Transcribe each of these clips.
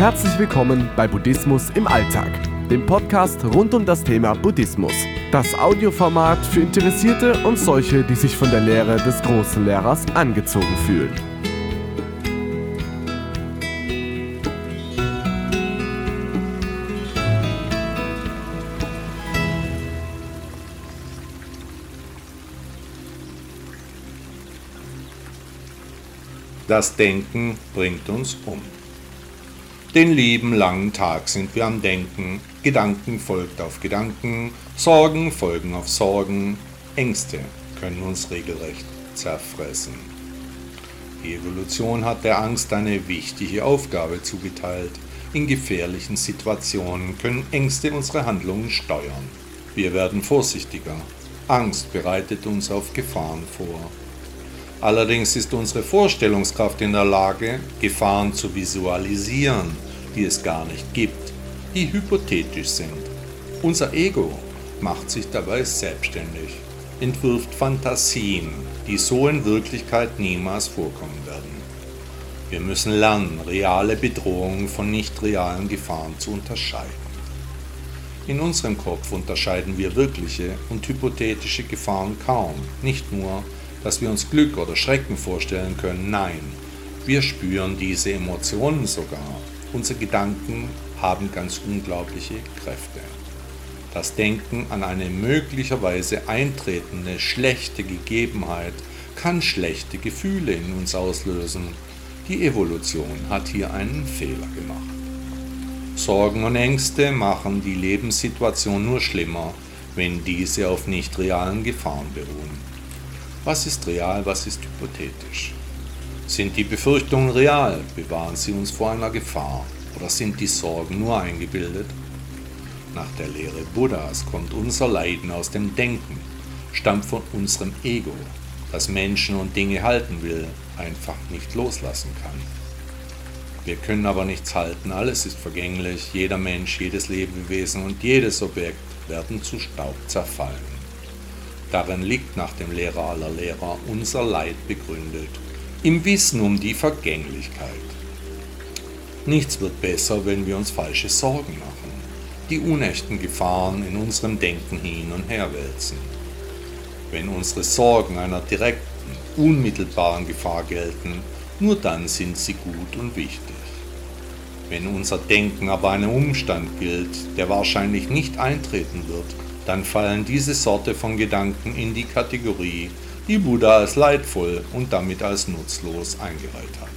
Herzlich willkommen bei Buddhismus im Alltag, dem Podcast rund um das Thema Buddhismus. Das Audioformat für Interessierte und solche, die sich von der Lehre des großen Lehrers angezogen fühlen. Das Denken bringt uns um. Den lieben langen Tag sind wir am Denken, Gedanken folgt auf Gedanken, Sorgen folgen auf Sorgen, Ängste können uns regelrecht zerfressen. Die Evolution hat der Angst eine wichtige Aufgabe zugeteilt. In gefährlichen Situationen können Ängste unsere Handlungen steuern. Wir werden vorsichtiger. Angst bereitet uns auf Gefahren vor. Allerdings ist unsere Vorstellungskraft in der Lage, Gefahren zu visualisieren, die es gar nicht gibt, die hypothetisch sind. Unser Ego macht sich dabei selbstständig, entwirft Fantasien, die so in Wirklichkeit niemals vorkommen werden. Wir müssen lernen, reale Bedrohungen von nicht realen Gefahren zu unterscheiden. In unserem Kopf unterscheiden wir wirkliche und hypothetische Gefahren kaum, nicht nur, dass wir uns Glück oder Schrecken vorstellen können. Nein, wir spüren diese Emotionen sogar. Unsere Gedanken haben ganz unglaubliche Kräfte. Das Denken an eine möglicherweise eintretende schlechte Gegebenheit kann schlechte Gefühle in uns auslösen. Die Evolution hat hier einen Fehler gemacht. Sorgen und Ängste machen die Lebenssituation nur schlimmer, wenn diese auf nicht realen Gefahren beruhen. Was ist real, was ist hypothetisch? Sind die Befürchtungen real? Bewahren sie uns vor einer Gefahr? Oder sind die Sorgen nur eingebildet? Nach der Lehre Buddhas kommt unser Leiden aus dem Denken, stammt von unserem Ego, das Menschen und Dinge halten will, einfach nicht loslassen kann. Wir können aber nichts halten, alles ist vergänglich, jeder Mensch, jedes Lebewesen und jedes Objekt werden zu Staub zerfallen. Darin liegt nach dem Lehrer aller Lehrer unser Leid begründet, im Wissen um die Vergänglichkeit. Nichts wird besser, wenn wir uns falsche Sorgen machen, die unechten Gefahren in unserem Denken hin und her wälzen. Wenn unsere Sorgen einer direkten, unmittelbaren Gefahr gelten, nur dann sind sie gut und wichtig. Wenn unser Denken aber einem Umstand gilt, der wahrscheinlich nicht eintreten wird, dann fallen diese Sorte von Gedanken in die Kategorie, die Buddha als leidvoll und damit als nutzlos eingereiht hat.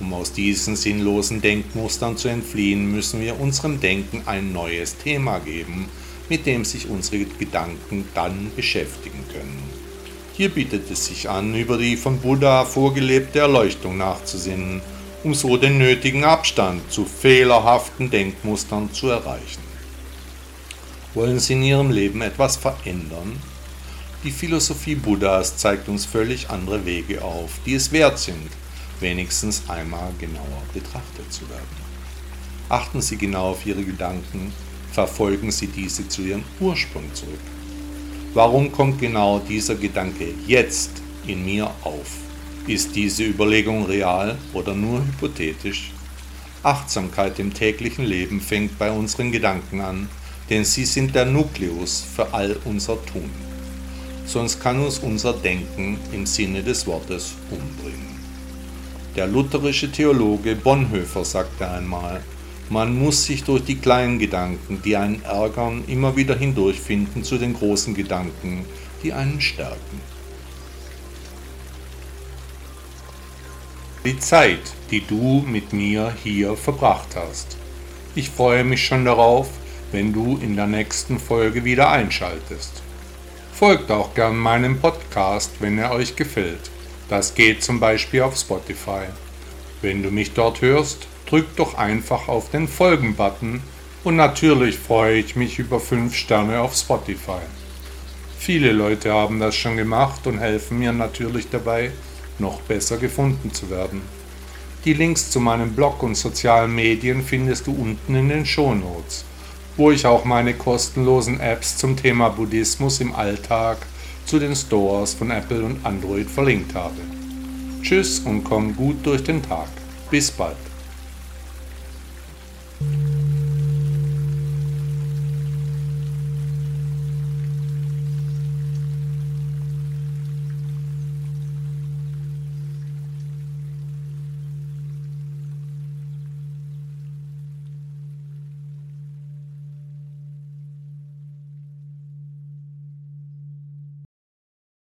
Um aus diesen sinnlosen Denkmustern zu entfliehen, müssen wir unserem Denken ein neues Thema geben, mit dem sich unsere Gedanken dann beschäftigen können. Hier bietet es sich an, über die von Buddha vorgelebte Erleuchtung nachzusinnen, um so den nötigen Abstand zu fehlerhaften Denkmustern zu erreichen. Wollen Sie in Ihrem Leben etwas verändern? Die Philosophie Buddhas zeigt uns völlig andere Wege auf, die es wert sind, wenigstens einmal genauer betrachtet zu werden. Achten Sie genau auf Ihre Gedanken, verfolgen Sie diese zu ihrem Ursprung zurück. Warum kommt genau dieser Gedanke jetzt in mir auf? Ist diese Überlegung real oder nur hypothetisch? Achtsamkeit im täglichen Leben fängt bei unseren Gedanken an denn sie sind der Nukleus für all unser Tun. Sonst kann uns unser Denken im Sinne des Wortes umbringen. Der lutherische Theologe Bonhoeffer sagte einmal, man muss sich durch die kleinen Gedanken, die einen ärgern, immer wieder hindurchfinden zu den großen Gedanken, die einen stärken. Die Zeit, die du mit mir hier verbracht hast. Ich freue mich schon darauf, wenn du in der nächsten Folge wieder einschaltest. Folgt auch gern meinem Podcast, wenn er euch gefällt. Das geht zum Beispiel auf Spotify. Wenn du mich dort hörst, drück doch einfach auf den Folgen-Button und natürlich freue ich mich über 5 Sterne auf Spotify. Viele Leute haben das schon gemacht und helfen mir natürlich dabei, noch besser gefunden zu werden. Die Links zu meinem Blog und sozialen Medien findest du unten in den Show Notes wo ich auch meine kostenlosen Apps zum Thema Buddhismus im Alltag zu den Stores von Apple und Android verlinkt habe. Tschüss und komm gut durch den Tag. Bis bald.